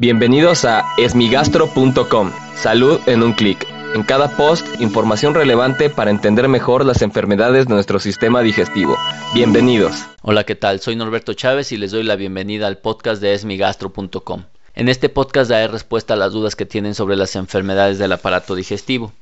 Bienvenidos a esmigastro.com. Salud en un clic. En cada post, información relevante para entender mejor las enfermedades de nuestro sistema digestivo. Bienvenidos. Hola, ¿qué tal? Soy Norberto Chávez y les doy la bienvenida al podcast de esmigastro.com. En este podcast daré respuesta a las dudas que tienen sobre las enfermedades del aparato digestivo.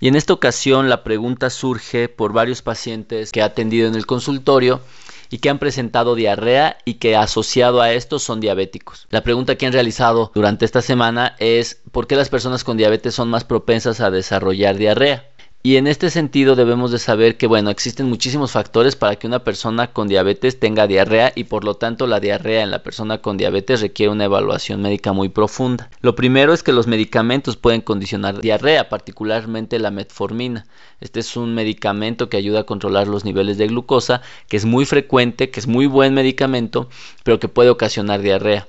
Y en esta ocasión la pregunta surge por varios pacientes que he atendido en el consultorio y que han presentado diarrea y que asociado a esto son diabéticos. La pregunta que han realizado durante esta semana es ¿por qué las personas con diabetes son más propensas a desarrollar diarrea? Y en este sentido debemos de saber que bueno, existen muchísimos factores para que una persona con diabetes tenga diarrea y por lo tanto la diarrea en la persona con diabetes requiere una evaluación médica muy profunda. Lo primero es que los medicamentos pueden condicionar diarrea, particularmente la metformina. Este es un medicamento que ayuda a controlar los niveles de glucosa, que es muy frecuente, que es muy buen medicamento, pero que puede ocasionar diarrea.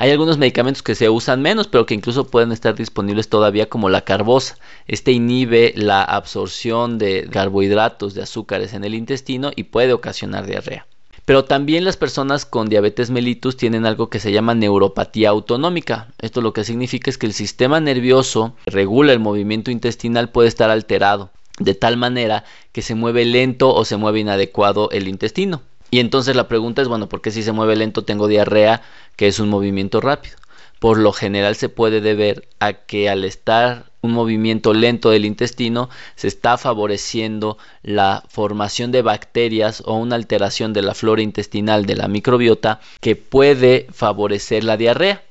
Hay algunos medicamentos que se usan menos, pero que incluso pueden estar disponibles todavía como la carbosa. Este inhibe la absorción de carbohidratos, de azúcares en el intestino y puede ocasionar diarrea. Pero también las personas con diabetes mellitus tienen algo que se llama neuropatía autonómica. Esto lo que significa es que el sistema nervioso que regula el movimiento intestinal puede estar alterado, de tal manera que se mueve lento o se mueve inadecuado el intestino. Y entonces la pregunta es, bueno, ¿por qué si se mueve lento tengo diarrea, que es un movimiento rápido? Por lo general se puede deber a que al estar un movimiento lento del intestino se está favoreciendo la formación de bacterias o una alteración de la flora intestinal de la microbiota que puede favorecer la diarrea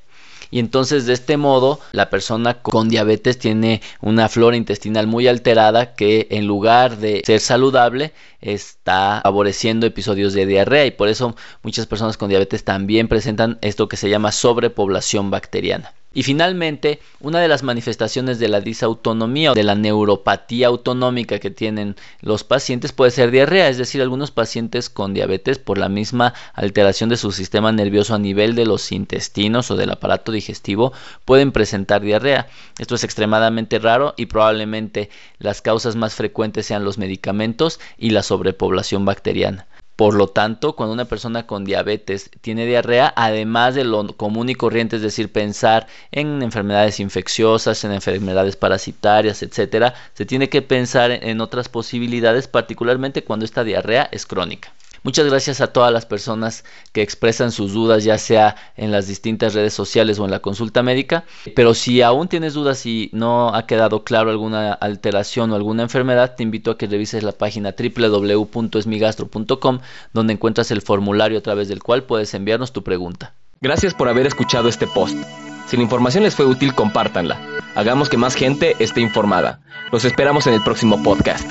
y entonces de este modo la persona con diabetes tiene una flora intestinal muy alterada que en lugar de ser saludable está favoreciendo episodios de diarrea y por eso muchas personas con diabetes también presentan esto que se llama sobrepoblación bacteriana. Y finalmente, una de las manifestaciones de la disautonomía o de la neuropatía autonómica que tienen los pacientes puede ser diarrea, es decir, algunos pacientes con diabetes por la misma alteración de su sistema nervioso a nivel de los intestinos o del aparato digestivo pueden presentar diarrea. Esto es extremadamente raro y probablemente las causas más frecuentes sean los medicamentos y la sobrepoblación bacteriana. Por lo tanto, cuando una persona con diabetes tiene diarrea, además de lo común y corriente, es decir, pensar en enfermedades infecciosas, en enfermedades parasitarias, etcétera, se tiene que pensar en otras posibilidades, particularmente cuando esta diarrea es crónica. Muchas gracias a todas las personas que expresan sus dudas, ya sea en las distintas redes sociales o en la consulta médica. Pero si aún tienes dudas y no ha quedado claro alguna alteración o alguna enfermedad, te invito a que revises la página www.esmigastro.com, donde encuentras el formulario a través del cual puedes enviarnos tu pregunta. Gracias por haber escuchado este post. Si la información les fue útil, compártanla. Hagamos que más gente esté informada. Los esperamos en el próximo podcast.